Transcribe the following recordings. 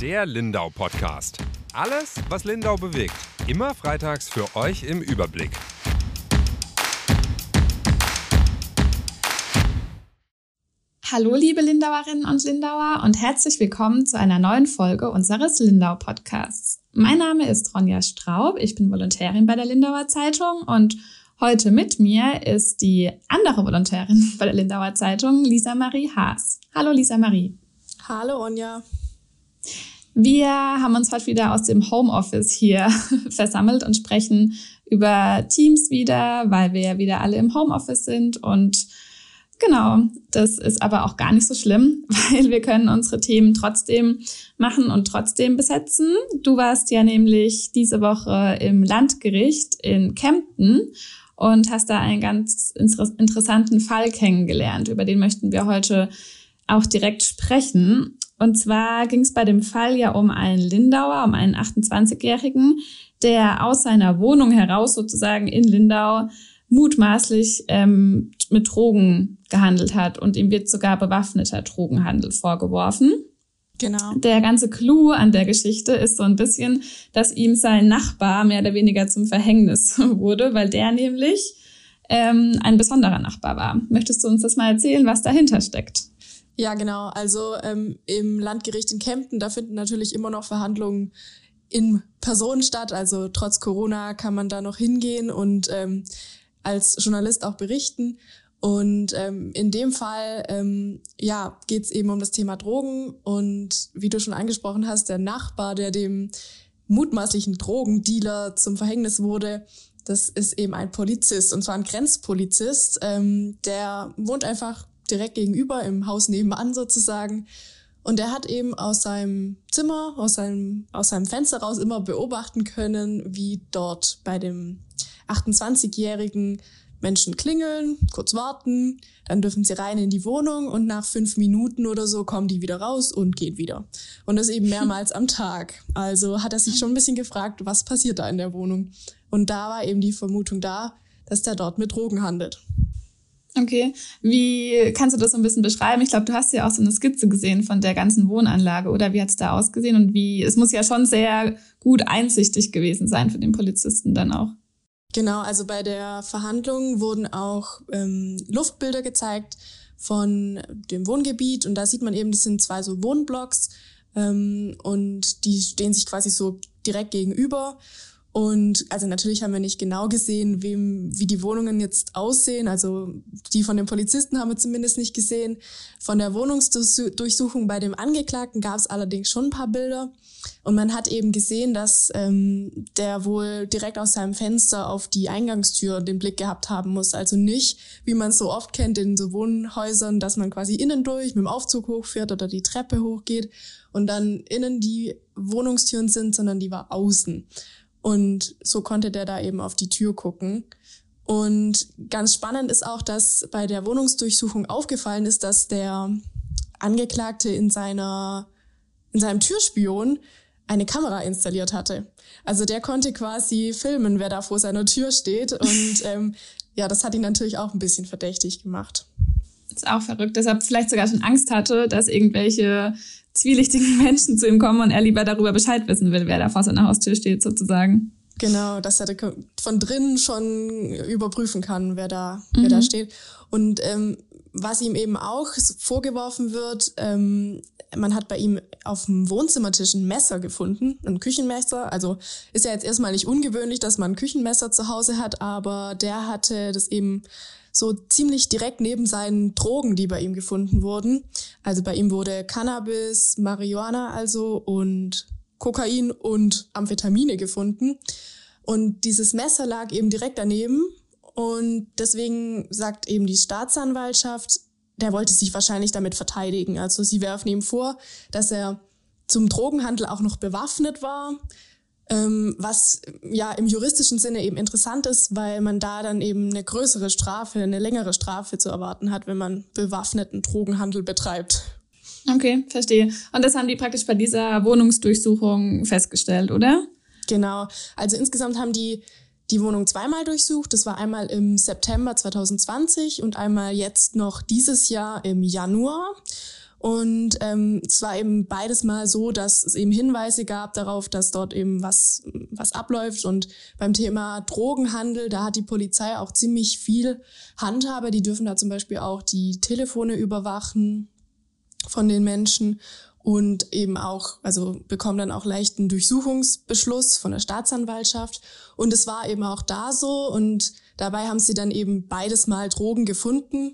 Der Lindau Podcast. Alles, was Lindau bewegt. Immer freitags für euch im Überblick. Hallo liebe Lindauerinnen und Lindauer und herzlich willkommen zu einer neuen Folge unseres Lindau Podcasts. Mein Name ist Ronja Straub, ich bin Volontärin bei der Lindauer Zeitung und heute mit mir ist die andere Volontärin bei der Lindauer Zeitung, Lisa Marie Haas. Hallo Lisa Marie. Hallo Ronja. Wir haben uns heute wieder aus dem Homeoffice hier versammelt und sprechen über Teams wieder, weil wir ja wieder alle im Homeoffice sind und Genau, das ist aber auch gar nicht so schlimm, weil wir können unsere Themen trotzdem machen und trotzdem besetzen. Du warst ja nämlich diese Woche im Landgericht in Kempten und hast da einen ganz interessanten Fall kennengelernt. Über den möchten wir heute auch direkt sprechen. Und zwar ging es bei dem Fall ja um einen Lindauer, um einen 28-Jährigen, der aus seiner Wohnung heraus sozusagen in Lindau mutmaßlich ähm, mit Drogen gehandelt hat und ihm wird sogar bewaffneter Drogenhandel vorgeworfen. Genau. Der ganze Clou an der Geschichte ist so ein bisschen, dass ihm sein Nachbar mehr oder weniger zum Verhängnis wurde, weil der nämlich ähm, ein besonderer Nachbar war. Möchtest du uns das mal erzählen, was dahinter steckt? Ja, genau. Also ähm, im Landgericht in Kempten, da finden natürlich immer noch Verhandlungen in Person statt. Also trotz Corona kann man da noch hingehen und ähm, als Journalist auch berichten. Und ähm, in dem Fall ähm, ja, geht es eben um das Thema Drogen. Und wie du schon angesprochen hast, der Nachbar, der dem mutmaßlichen Drogendealer zum Verhängnis wurde, das ist eben ein Polizist, und zwar ein Grenzpolizist. Ähm, der wohnt einfach direkt gegenüber im Haus nebenan sozusagen. Und er hat eben aus seinem Zimmer, aus seinem, aus seinem Fenster raus immer beobachten können, wie dort bei dem 28-jährigen Menschen klingeln, kurz warten, dann dürfen sie rein in die Wohnung und nach fünf Minuten oder so kommen die wieder raus und gehen wieder. Und das eben mehrmals am Tag. Also hat er sich schon ein bisschen gefragt, was passiert da in der Wohnung. Und da war eben die Vermutung da, dass der dort mit Drogen handelt. Okay, wie kannst du das so ein bisschen beschreiben? Ich glaube, du hast ja auch so eine Skizze gesehen von der ganzen Wohnanlage oder wie hat es da ausgesehen und wie, es muss ja schon sehr gut einsichtig gewesen sein für den Polizisten dann auch. Genau, also bei der Verhandlung wurden auch ähm, Luftbilder gezeigt von dem Wohngebiet und da sieht man eben, das sind zwei so Wohnblocks ähm, und die stehen sich quasi so direkt gegenüber und also natürlich haben wir nicht genau gesehen, wem, wie die Wohnungen jetzt aussehen. Also die von den Polizisten haben wir zumindest nicht gesehen. Von der Wohnungsdurchsuchung bei dem Angeklagten gab es allerdings schon ein paar Bilder. Und man hat eben gesehen, dass ähm, der wohl direkt aus seinem Fenster auf die Eingangstür den Blick gehabt haben muss. Also nicht, wie man so oft kennt in so Wohnhäusern, dass man quasi innen durch mit dem Aufzug hochfährt oder die Treppe hochgeht und dann innen die Wohnungstüren sind, sondern die war außen. Und so konnte der da eben auf die Tür gucken. Und ganz spannend ist auch, dass bei der Wohnungsdurchsuchung aufgefallen ist, dass der Angeklagte in seiner, in seinem Türspion eine Kamera installiert hatte. Also der konnte quasi filmen, wer da vor seiner Tür steht. Und ähm, ja, das hat ihn natürlich auch ein bisschen verdächtig gemacht. Auch verrückt. Deshalb vielleicht sogar schon Angst hatte, dass irgendwelche zwielichtigen Menschen zu ihm kommen und er lieber darüber Bescheid wissen will, wer da vor seiner Haustür steht, sozusagen. Genau, dass er von drinnen schon überprüfen kann, wer da, mhm. wer da mhm. steht. Und ähm, was ihm eben auch vorgeworfen wird, ähm, man hat bei ihm auf dem Wohnzimmertisch ein Messer gefunden, ein Küchenmesser. Also ist ja jetzt erstmal nicht ungewöhnlich, dass man ein Küchenmesser zu Hause hat, aber der hatte das eben so ziemlich direkt neben seinen Drogen, die bei ihm gefunden wurden. Also bei ihm wurde Cannabis, Marihuana also und Kokain und Amphetamine gefunden. Und dieses Messer lag eben direkt daneben. Und deswegen sagt eben die Staatsanwaltschaft, der wollte sich wahrscheinlich damit verteidigen. Also sie werfen ihm vor, dass er zum Drogenhandel auch noch bewaffnet war ähm, was ja im juristischen Sinne eben interessant ist, weil man da dann eben eine größere Strafe, eine längere Strafe zu erwarten hat, wenn man bewaffneten Drogenhandel betreibt. Okay, verstehe. Und das haben die praktisch bei dieser Wohnungsdurchsuchung festgestellt, oder? Genau. Also insgesamt haben die die Wohnung zweimal durchsucht. Das war einmal im September 2020 und einmal jetzt noch dieses Jahr im Januar. Und ähm, es war eben beides mal so, dass es eben Hinweise gab darauf, dass dort eben was, was abläuft. Und beim Thema Drogenhandel, da hat die Polizei auch ziemlich viel Handhabe. Die dürfen da zum Beispiel auch die Telefone überwachen von den Menschen und eben auch, also bekommen dann auch leichten Durchsuchungsbeschluss von der Staatsanwaltschaft. Und es war eben auch da so und dabei haben sie dann eben beides mal Drogen gefunden.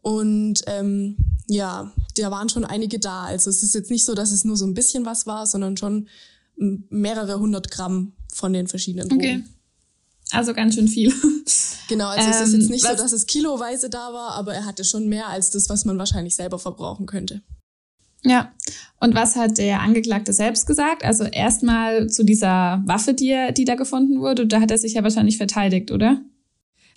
Und ähm, ja, da waren schon einige da. Also es ist jetzt nicht so, dass es nur so ein bisschen was war, sondern schon mehrere hundert Gramm von den verschiedenen Drogen. Okay. Also ganz schön viel. Genau, also ähm, es ist jetzt ähm, nicht so, dass es kiloweise da war, aber er hatte schon mehr als das, was man wahrscheinlich selber verbrauchen könnte. Ja. Und was hat der Angeklagte selbst gesagt? Also erstmal zu dieser Waffe, die, er, die da gefunden wurde, da hat er sich ja wahrscheinlich verteidigt, oder?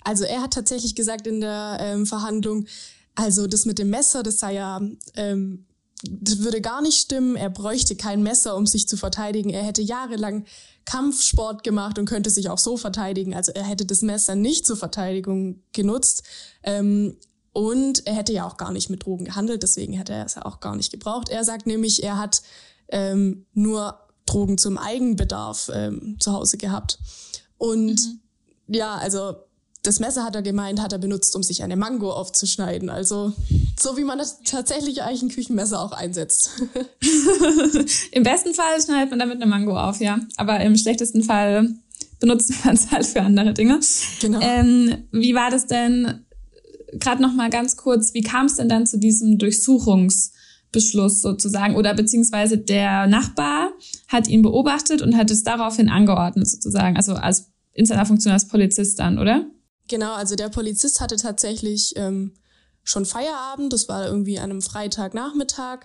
Also er hat tatsächlich gesagt in der ähm, Verhandlung, also das mit dem Messer, das sei ja, ähm, das würde gar nicht stimmen. Er bräuchte kein Messer, um sich zu verteidigen. Er hätte jahrelang Kampfsport gemacht und könnte sich auch so verteidigen. Also er hätte das Messer nicht zur Verteidigung genutzt. Ähm, und er hätte ja auch gar nicht mit Drogen gehandelt, deswegen hätte er es ja auch gar nicht gebraucht. Er sagt nämlich, er hat ähm, nur Drogen zum Eigenbedarf ähm, zu Hause gehabt. Und mhm. ja, also das Messer hat er gemeint, hat er benutzt, um sich eine Mango aufzuschneiden. Also so wie man das tatsächlich eigentlich ein Küchenmesser auch einsetzt. Im besten Fall schneidet man damit eine Mango auf, ja. Aber im schlechtesten Fall benutzt man es halt für andere Dinge. Genau. Ähm, wie war das denn? Gerade noch mal ganz kurz. Wie kam es denn dann zu diesem Durchsuchungsbeschluss sozusagen? Oder beziehungsweise der Nachbar hat ihn beobachtet und hat es daraufhin angeordnet sozusagen. Also als in seiner Funktion als Polizist dann, oder? Genau, also der Polizist hatte tatsächlich ähm, schon Feierabend, das war irgendwie an einem Freitagnachmittag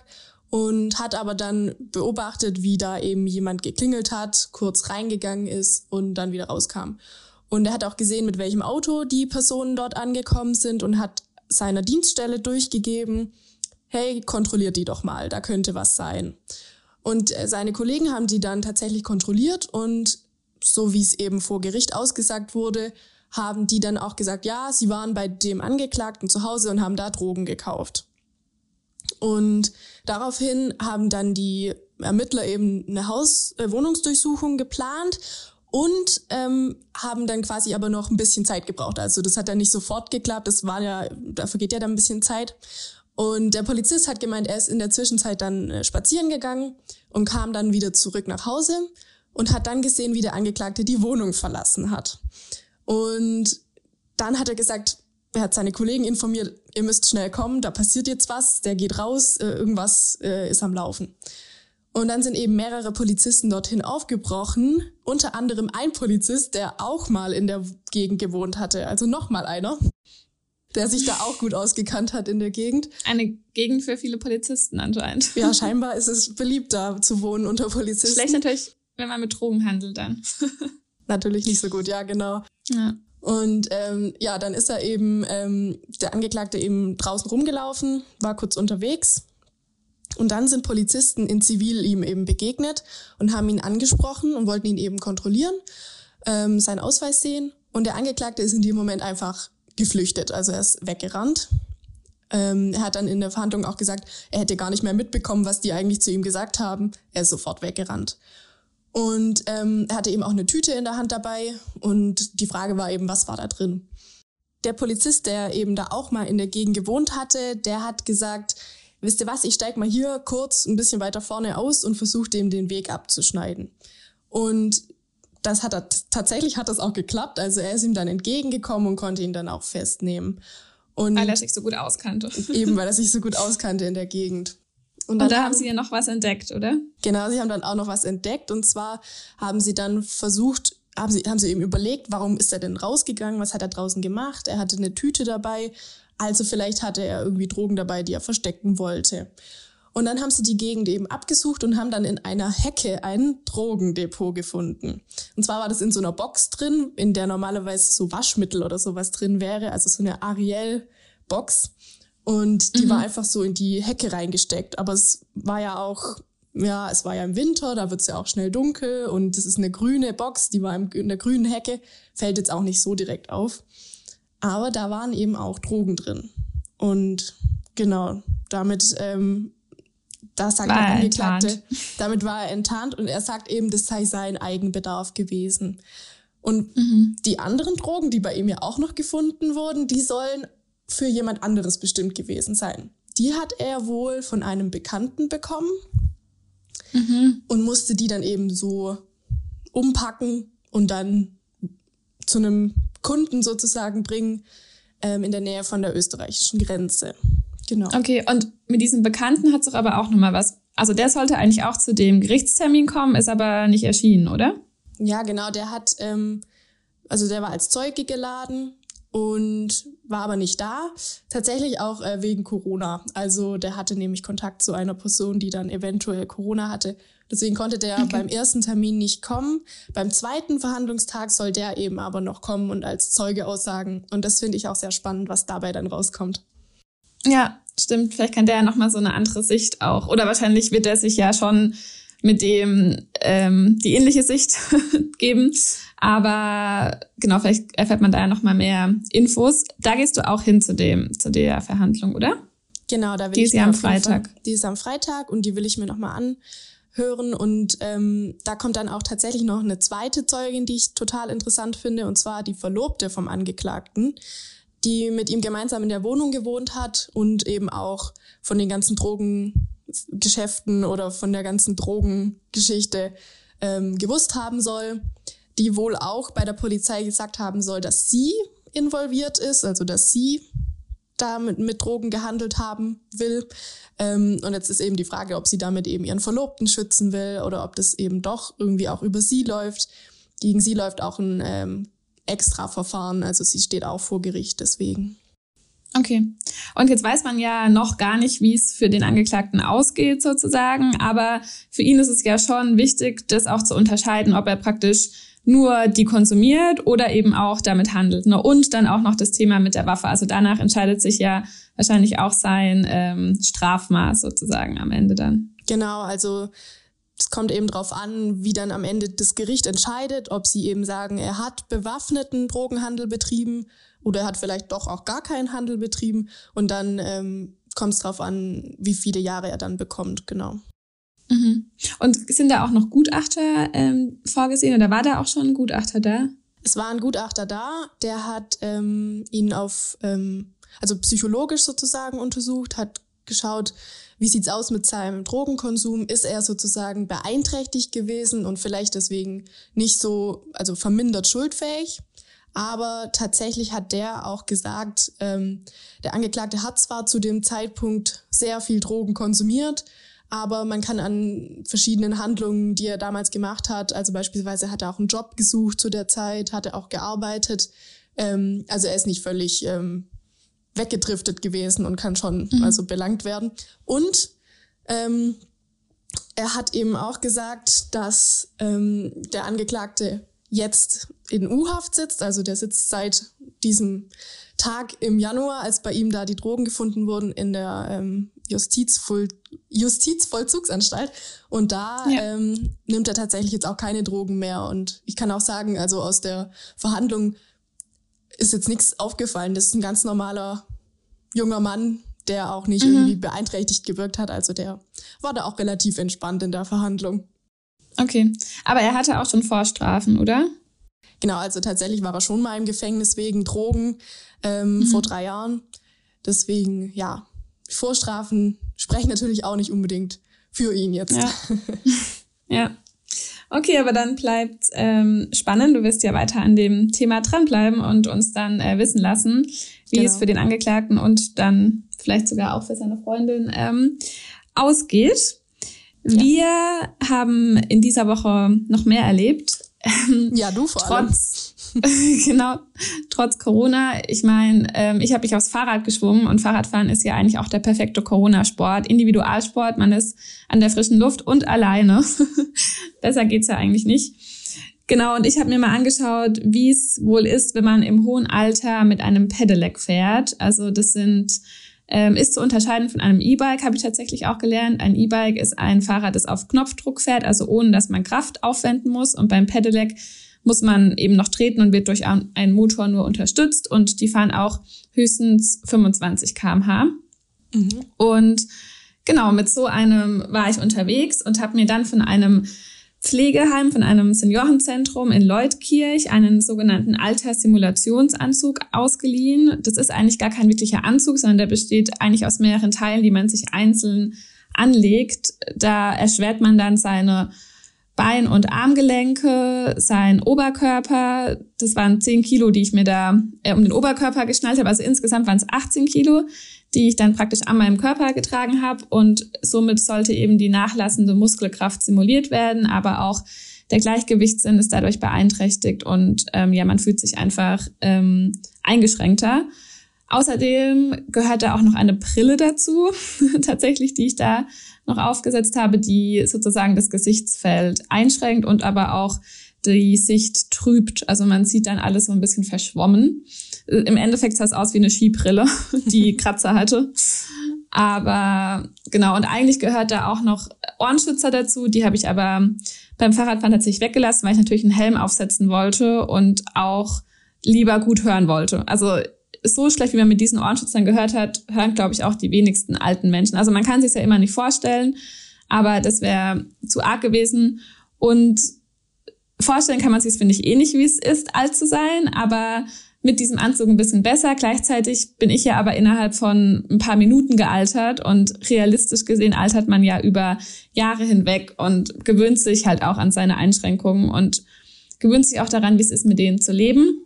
und hat aber dann beobachtet, wie da eben jemand geklingelt hat, kurz reingegangen ist und dann wieder rauskam. Und er hat auch gesehen, mit welchem Auto die Personen dort angekommen sind und hat seiner Dienststelle durchgegeben, hey, kontrolliert die doch mal, da könnte was sein. Und äh, seine Kollegen haben die dann tatsächlich kontrolliert und so wie es eben vor Gericht ausgesagt wurde, haben die dann auch gesagt, ja, sie waren bei dem Angeklagten zu Hause und haben da Drogen gekauft. Und daraufhin haben dann die Ermittler eben eine Haus äh, Wohnungsdurchsuchung geplant und ähm, haben dann quasi aber noch ein bisschen Zeit gebraucht. Also das hat dann nicht sofort geklappt, das war ja, da vergeht ja dann ein bisschen Zeit. Und der Polizist hat gemeint, er ist in der Zwischenzeit dann äh, spazieren gegangen und kam dann wieder zurück nach Hause und hat dann gesehen, wie der Angeklagte die Wohnung verlassen hat. Und dann hat er gesagt, er hat seine Kollegen informiert, ihr müsst schnell kommen, da passiert jetzt was, der geht raus, äh, irgendwas äh, ist am Laufen. Und dann sind eben mehrere Polizisten dorthin aufgebrochen, unter anderem ein Polizist, der auch mal in der Gegend gewohnt hatte, also nochmal einer, der sich da auch gut ausgekannt hat in der Gegend. Eine Gegend für viele Polizisten anscheinend. Ja, scheinbar ist es beliebt, da zu wohnen unter Polizisten. Schlecht natürlich, wenn man mit Drogen handelt dann. natürlich nicht so gut, ja, genau. Ja. Und ähm, ja, dann ist er eben, ähm, der Angeklagte eben draußen rumgelaufen, war kurz unterwegs. Und dann sind Polizisten in Zivil ihm eben begegnet und haben ihn angesprochen und wollten ihn eben kontrollieren, ähm, seinen Ausweis sehen. Und der Angeklagte ist in dem Moment einfach geflüchtet, also er ist weggerannt. Ähm, er hat dann in der Verhandlung auch gesagt, er hätte gar nicht mehr mitbekommen, was die eigentlich zu ihm gesagt haben. Er ist sofort weggerannt. Und ähm, er hatte eben auch eine Tüte in der Hand dabei und die Frage war eben, was war da drin? Der Polizist, der eben da auch mal in der Gegend gewohnt hatte, der hat gesagt, wisst ihr was, ich steig mal hier kurz ein bisschen weiter vorne aus und versuche dem den Weg abzuschneiden. Und das hat er, tatsächlich hat das auch geklappt. Also er ist ihm dann entgegengekommen und konnte ihn dann auch festnehmen. Und weil er sich so gut auskannte. Eben, weil er sich so gut auskannte in der Gegend. Und, und da haben sie ja noch was entdeckt, oder? Genau, sie haben dann auch noch was entdeckt. Und zwar haben sie dann versucht, haben sie, haben sie eben überlegt, warum ist er denn rausgegangen? Was hat er draußen gemacht? Er hatte eine Tüte dabei. Also vielleicht hatte er irgendwie Drogen dabei, die er verstecken wollte. Und dann haben sie die Gegend eben abgesucht und haben dann in einer Hecke ein Drogendepot gefunden. Und zwar war das in so einer Box drin, in der normalerweise so Waschmittel oder sowas drin wäre, also so eine Ariel-Box. Und die mhm. war einfach so in die Hecke reingesteckt. Aber es war ja auch, ja, es war ja im Winter, da wird es ja auch schnell dunkel und es ist eine grüne Box, die war in der grünen Hecke, fällt jetzt auch nicht so direkt auf. Aber da waren eben auch Drogen drin. Und genau, damit ähm, da sagt war der Angeklagte, enttarnt. damit war er enttarnt und er sagt eben, das sei sein Eigenbedarf gewesen. Und mhm. die anderen Drogen, die bei ihm ja auch noch gefunden wurden, die sollen für jemand anderes bestimmt gewesen sein. Die hat er wohl von einem Bekannten bekommen mhm. und musste die dann eben so umpacken und dann zu einem Kunden sozusagen bringen ähm, in der Nähe von der österreichischen Grenze. Genau. Okay, und mit diesem Bekannten hat es doch aber auch nochmal was. Also der sollte eigentlich auch zu dem Gerichtstermin kommen, ist aber nicht erschienen, oder? Ja, genau, der hat, ähm, also der war als Zeuge geladen und war aber nicht da. Tatsächlich auch äh, wegen Corona. Also der hatte nämlich Kontakt zu einer Person, die dann eventuell Corona hatte. Deswegen konnte der okay. beim ersten Termin nicht kommen. Beim zweiten Verhandlungstag soll der eben aber noch kommen und als Zeuge aussagen. Und das finde ich auch sehr spannend, was dabei dann rauskommt. Ja, stimmt. Vielleicht kann der ja nochmal so eine andere Sicht auch. Oder wahrscheinlich wird er sich ja schon mit dem ähm, die ähnliche Sicht geben. Aber genau, vielleicht erfährt man da ja noch mal mehr Infos. Da gehst du auch hin zu dem zu der Verhandlung, oder? Genau, da will die ich ist ja am Freitag. die ist am Freitag und die will ich mir noch mal anhören und ähm, da kommt dann auch tatsächlich noch eine zweite Zeugin, die ich total interessant finde und zwar die Verlobte vom Angeklagten, die mit ihm gemeinsam in der Wohnung gewohnt hat und eben auch von den ganzen Drogen Geschäften oder von der ganzen Drogengeschichte ähm, gewusst haben soll, die wohl auch bei der Polizei gesagt haben soll, dass sie involviert ist, also dass sie damit mit Drogen gehandelt haben will. Ähm, und jetzt ist eben die Frage, ob sie damit eben ihren Verlobten schützen will oder ob das eben doch irgendwie auch über sie läuft. Gegen sie läuft auch ein ähm, Extra-Verfahren, also sie steht auch vor Gericht deswegen. Okay. Und jetzt weiß man ja noch gar nicht, wie es für den Angeklagten ausgeht sozusagen, aber für ihn ist es ja schon wichtig, das auch zu unterscheiden, ob er praktisch nur die konsumiert oder eben auch damit handelt. Ne? Und dann auch noch das Thema mit der Waffe. Also danach entscheidet sich ja wahrscheinlich auch sein ähm, Strafmaß sozusagen am Ende dann. Genau, also es kommt eben darauf an, wie dann am Ende das Gericht entscheidet, ob sie eben sagen, er hat bewaffneten Drogenhandel betrieben oder er hat vielleicht doch auch gar keinen Handel betrieben und dann ähm, kommt es darauf an, wie viele Jahre er dann bekommt, genau. Mhm. Und sind da auch noch Gutachter ähm, vorgesehen oder war da auch schon ein Gutachter da? Es war ein Gutachter da, der hat ähm, ihn auf, ähm, also psychologisch sozusagen untersucht, hat geschaut, wie sieht's aus mit seinem Drogenkonsum? Ist er sozusagen beeinträchtigt gewesen und vielleicht deswegen nicht so, also vermindert schuldfähig? Aber tatsächlich hat der auch gesagt, ähm, der Angeklagte hat zwar zu dem Zeitpunkt sehr viel Drogen konsumiert, aber man kann an verschiedenen Handlungen, die er damals gemacht hat, also beispielsweise hat er auch einen Job gesucht zu der Zeit, hat er auch gearbeitet. Ähm, also er ist nicht völlig ähm, weggedriftet gewesen und kann schon mhm. also belangt werden. Und ähm, er hat eben auch gesagt, dass ähm, der Angeklagte jetzt in U-Haft sitzt. Also der sitzt seit diesem Tag im Januar, als bei ihm da die Drogen gefunden wurden, in der ähm, Justizvoll Justizvollzugsanstalt. Und da ja. ähm, nimmt er tatsächlich jetzt auch keine Drogen mehr. Und ich kann auch sagen, also aus der Verhandlung ist jetzt nichts aufgefallen. Das ist ein ganz normaler junger Mann, der auch nicht mhm. irgendwie beeinträchtigt gewirkt hat. Also der war da auch relativ entspannt in der Verhandlung. Okay, aber er hatte auch schon Vorstrafen, oder? Genau, also tatsächlich war er schon mal im Gefängnis wegen Drogen ähm, mhm. vor drei Jahren. Deswegen, ja, Vorstrafen sprechen natürlich auch nicht unbedingt für ihn jetzt. Ja. ja. Okay, aber dann bleibt ähm, spannend. Du wirst ja weiter an dem Thema dranbleiben und uns dann äh, wissen lassen, wie genau. es für den Angeklagten und dann vielleicht sogar auch für seine Freundin ähm, ausgeht. Ja. Wir haben in dieser Woche noch mehr erlebt. Ja, du vor allem. Trotz, genau, trotz Corona. Ich meine, ähm, ich habe mich aufs Fahrrad geschwungen und Fahrradfahren ist ja eigentlich auch der perfekte Corona-Sport. Individualsport, man ist an der frischen Luft und alleine. Besser geht's ja eigentlich nicht. Genau, und ich habe mir mal angeschaut, wie es wohl ist, wenn man im hohen Alter mit einem Pedelec fährt. Also das sind ähm, ist zu unterscheiden von einem E-Bike, habe ich tatsächlich auch gelernt. Ein E-Bike ist ein Fahrrad, das auf Knopfdruck fährt, also ohne dass man Kraft aufwenden muss. Und beim Pedelec muss man eben noch treten und wird durch einen Motor nur unterstützt. Und die fahren auch höchstens 25 kmh. Mhm. Und genau, mit so einem war ich unterwegs und habe mir dann von einem Pflegeheim, von einem Seniorenzentrum in Leutkirch einen sogenannten Alterssimulationsanzug ausgeliehen. Das ist eigentlich gar kein wirklicher Anzug, sondern der besteht eigentlich aus mehreren Teilen, die man sich einzeln anlegt. Da erschwert man dann seine Bein- und Armgelenke, sein Oberkörper. Das waren 10 Kilo, die ich mir da äh, um den Oberkörper geschnallt habe. Also insgesamt waren es 18 Kilo, die ich dann praktisch an meinem Körper getragen habe. Und somit sollte eben die nachlassende Muskelkraft simuliert werden, aber auch der Gleichgewichtssinn ist dadurch beeinträchtigt und ähm, ja, man fühlt sich einfach ähm, eingeschränkter. Außerdem gehört da auch noch eine Brille dazu, tatsächlich, die ich da noch aufgesetzt habe, die sozusagen das Gesichtsfeld einschränkt und aber auch die Sicht trübt. Also man sieht dann alles so ein bisschen verschwommen. Im Endeffekt sah es aus wie eine Skibrille, die Kratzer hatte. Aber genau, und eigentlich gehört da auch noch Ohrenschützer dazu. Die habe ich aber beim Fahrradfahren tatsächlich weggelassen, weil ich natürlich einen Helm aufsetzen wollte und auch lieber gut hören wollte. Also so schlecht, wie man mit diesen Ohrenschützern gehört hat, hören, glaube ich, auch die wenigsten alten Menschen. Also man kann sich ja immer nicht vorstellen, aber das wäre zu arg gewesen. Und vorstellen kann man sich, finde ich, eh nicht, wie es ist, alt zu sein, aber mit diesem Anzug ein bisschen besser. Gleichzeitig bin ich ja aber innerhalb von ein paar Minuten gealtert und realistisch gesehen altert man ja über Jahre hinweg und gewöhnt sich halt auch an seine Einschränkungen und gewöhnt sich auch daran, wie es ist, mit denen zu leben.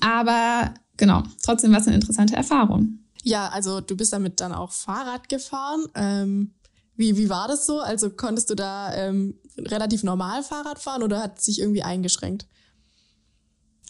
Aber genau, trotzdem war es eine interessante Erfahrung. Ja, also du bist damit dann auch Fahrrad gefahren. Ähm, wie, wie war das so? Also konntest du da ähm, relativ normal Fahrrad fahren oder hat sich irgendwie eingeschränkt?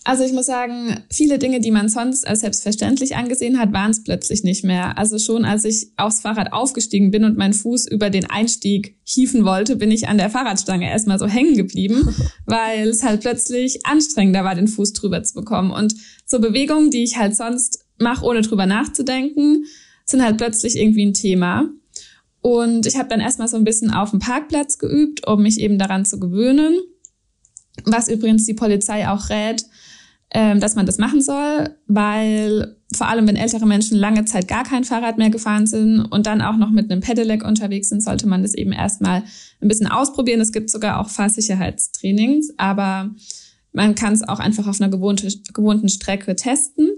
Also ich muss sagen, viele Dinge, die man sonst als selbstverständlich angesehen hat, waren es plötzlich nicht mehr. Also schon als ich aufs Fahrrad aufgestiegen bin und meinen Fuß über den Einstieg hieven wollte, bin ich an der Fahrradstange erstmal so hängen geblieben, weil es halt plötzlich anstrengender war, den Fuß drüber zu bekommen. Und so Bewegungen, die ich halt sonst mache, ohne drüber nachzudenken, sind halt plötzlich irgendwie ein Thema. Und ich habe dann erstmal so ein bisschen auf dem Parkplatz geübt, um mich eben daran zu gewöhnen. Was übrigens die Polizei auch rät, ähm, dass man das machen soll, weil vor allem, wenn ältere Menschen lange Zeit gar kein Fahrrad mehr gefahren sind und dann auch noch mit einem Pedelec unterwegs sind, sollte man das eben erstmal ein bisschen ausprobieren. Es gibt sogar auch Fahrsicherheitstrainings, aber man kann es auch einfach auf einer gewohnte, gewohnten Strecke testen.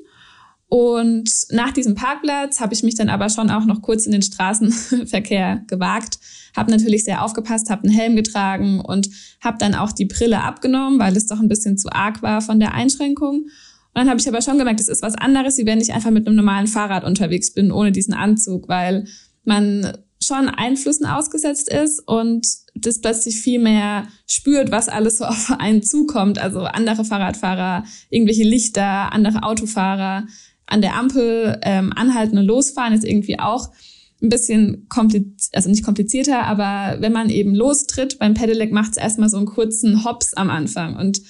Und nach diesem Parkplatz habe ich mich dann aber schon auch noch kurz in den Straßenverkehr gewagt, habe natürlich sehr aufgepasst, habe einen Helm getragen und habe dann auch die Brille abgenommen, weil es doch ein bisschen zu arg war von der Einschränkung. Und dann habe ich aber schon gemerkt, es ist was anderes, wie wenn ich einfach mit einem normalen Fahrrad unterwegs bin, ohne diesen Anzug, weil man schon Einflüssen ausgesetzt ist und das plötzlich viel mehr spürt, was alles so auf einen zukommt. Also andere Fahrradfahrer, irgendwelche Lichter, andere Autofahrer an der Ampel ähm, anhalten und losfahren ist irgendwie auch ein bisschen kompliziert, also nicht komplizierter, aber wenn man eben lostritt beim Pedelec, macht es erstmal so einen kurzen Hops am Anfang und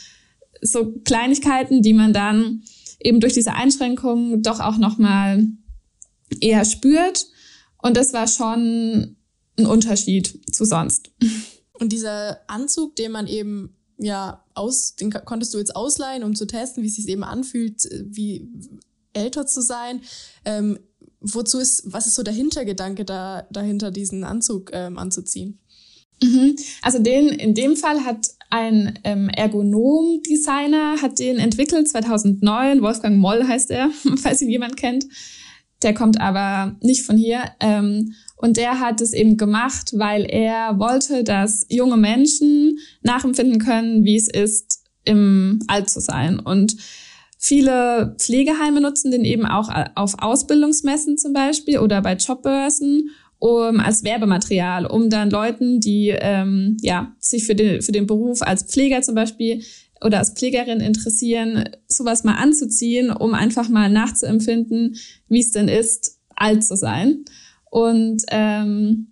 so Kleinigkeiten, die man dann eben durch diese Einschränkungen doch auch nochmal eher spürt. Und das war schon ein Unterschied zu sonst. Und dieser Anzug, den man eben ja aus, den konntest du jetzt ausleihen, um zu testen, wie es sich eben anfühlt, wie älter zu sein. Ähm, wozu ist, was ist so der Hintergedanke da, dahinter, diesen Anzug ähm, anzuziehen? Mhm. Also den, in dem Fall hat ein ähm, Ergonom-Designer hat den entwickelt 2009. Wolfgang Moll heißt er, falls ihn jemand kennt. Der kommt aber nicht von hier. Ähm, und der hat es eben gemacht, weil er wollte, dass junge Menschen nachempfinden können, wie es ist, im Alt zu sein. Und Viele Pflegeheime nutzen den eben auch auf Ausbildungsmessen zum Beispiel oder bei Jobbörsen um, als Werbematerial, um dann Leuten, die ähm, ja, sich für den, für den Beruf als Pfleger zum Beispiel oder als Pflegerin interessieren, sowas mal anzuziehen, um einfach mal nachzuempfinden, wie es denn ist, alt zu sein. Und ähm,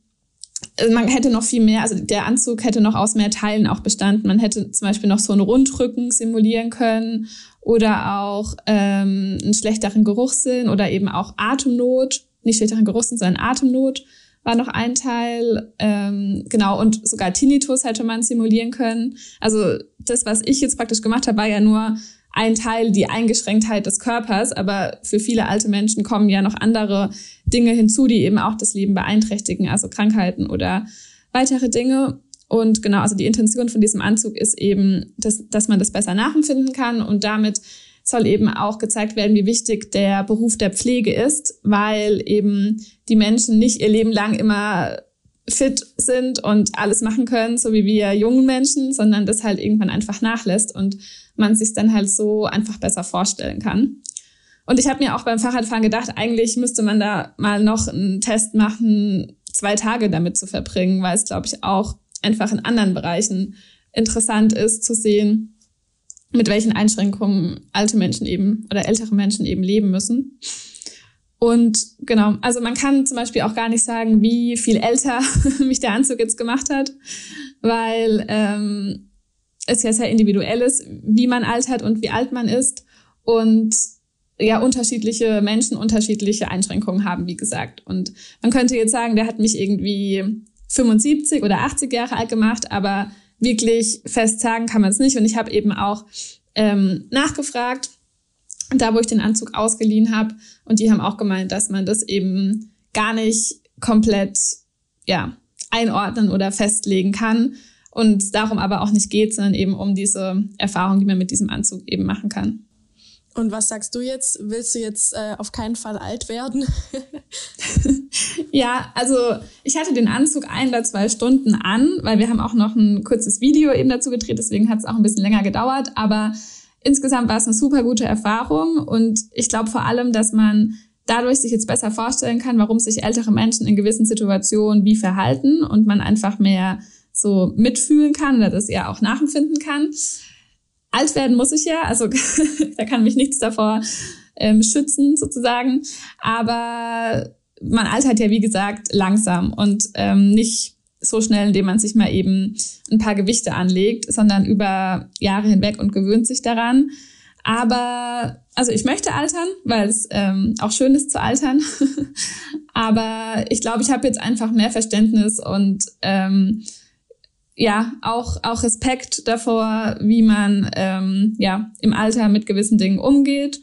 man hätte noch viel mehr, also der Anzug hätte noch aus mehr Teilen auch bestanden. Man hätte zum Beispiel noch so einen Rundrücken simulieren können oder auch ähm, einen schlechteren Geruchssinn oder eben auch Atemnot, nicht schlechteren Geruchssinn, sondern Atemnot war noch ein Teil. Ähm, genau, und sogar Tinnitus hätte man simulieren können. Also das, was ich jetzt praktisch gemacht habe, war ja nur ein Teil, die Eingeschränktheit des Körpers, aber für viele alte Menschen kommen ja noch andere Dinge hinzu, die eben auch das Leben beeinträchtigen, also Krankheiten oder weitere Dinge. Und genau, also die Intention von diesem Anzug ist eben, dass, dass man das besser nachempfinden kann und damit soll eben auch gezeigt werden, wie wichtig der Beruf der Pflege ist, weil eben die Menschen nicht ihr Leben lang immer fit sind und alles machen können, so wie wir jungen Menschen, sondern das halt irgendwann einfach nachlässt und man sich dann halt so einfach besser vorstellen kann. Und ich habe mir auch beim Fahrradfahren gedacht, eigentlich müsste man da mal noch einen Test machen, zwei Tage damit zu verbringen, weil es, glaube ich, auch einfach in anderen Bereichen interessant ist zu sehen, mit welchen Einschränkungen alte Menschen eben oder ältere Menschen eben leben müssen. Und genau, also man kann zum Beispiel auch gar nicht sagen, wie viel älter mich der Anzug jetzt gemacht hat, weil ähm, es ja sehr individuell ist, wie man altert und wie alt man ist. Und ja, unterschiedliche Menschen unterschiedliche Einschränkungen haben, wie gesagt. Und man könnte jetzt sagen, der hat mich irgendwie 75 oder 80 Jahre alt gemacht, aber wirklich fest sagen kann man es nicht. Und ich habe eben auch ähm, nachgefragt da wo ich den Anzug ausgeliehen habe. Und die haben auch gemeint, dass man das eben gar nicht komplett ja, einordnen oder festlegen kann und darum aber auch nicht geht, sondern eben um diese Erfahrung, die man mit diesem Anzug eben machen kann. Und was sagst du jetzt? Willst du jetzt äh, auf keinen Fall alt werden? ja, also ich hatte den Anzug ein oder zwei Stunden an, weil wir haben auch noch ein kurzes Video eben dazu gedreht, deswegen hat es auch ein bisschen länger gedauert. Aber insgesamt war es eine super gute Erfahrung und ich glaube vor allem, dass man dadurch sich jetzt besser vorstellen kann, warum sich ältere Menschen in gewissen Situationen wie verhalten und man einfach mehr so mitfühlen kann oder das eher auch nachempfinden kann. Alt werden muss ich ja, also da kann mich nichts davor ähm, schützen sozusagen, aber man altert ja wie gesagt langsam und ähm, nicht so schnell, indem man sich mal eben ein paar Gewichte anlegt, sondern über Jahre hinweg und gewöhnt sich daran. Aber also ich möchte altern, weil es ähm, auch schön ist zu altern. Aber ich glaube, ich habe jetzt einfach mehr Verständnis und ähm, ja auch auch Respekt davor, wie man ähm, ja im Alter mit gewissen Dingen umgeht.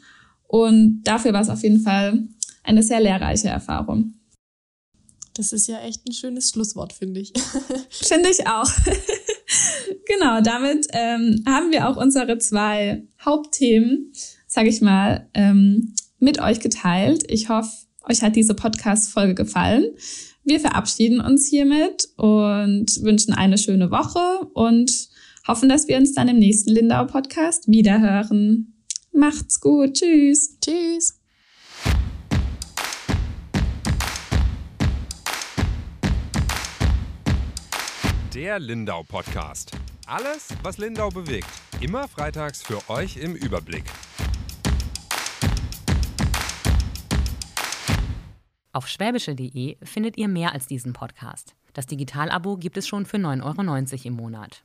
Und dafür war es auf jeden Fall eine sehr lehrreiche Erfahrung. Das ist ja echt ein schönes Schlusswort, finde ich. finde ich auch. genau, damit ähm, haben wir auch unsere zwei Hauptthemen, sage ich mal, ähm, mit euch geteilt. Ich hoffe, euch hat diese Podcast-Folge gefallen. Wir verabschieden uns hiermit und wünschen eine schöne Woche und hoffen, dass wir uns dann im nächsten Lindau-Podcast wiederhören. Macht's gut. Tschüss. Tschüss. Der Lindau Podcast. Alles, was Lindau bewegt. Immer freitags für euch im Überblick. Auf schwäbische.de findet ihr mehr als diesen Podcast. Das Digitalabo gibt es schon für 9,90 Euro im Monat.